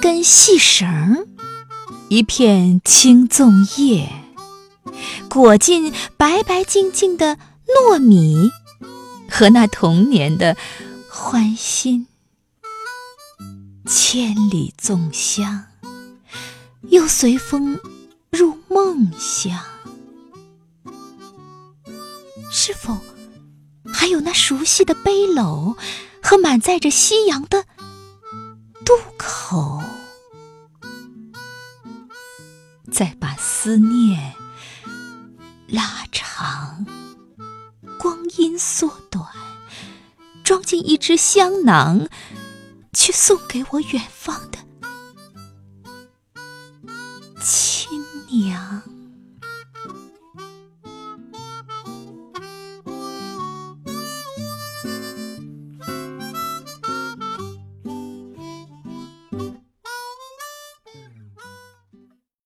根细绳，一片青粽叶，裹进白白净净的糯米和那童年的欢心。千里粽香，又随风入梦乡。是否还有那熟悉的背篓和满载着夕阳的渡口？再把思念拉长，光阴缩短，装进一只香囊。去送给我远方的亲娘。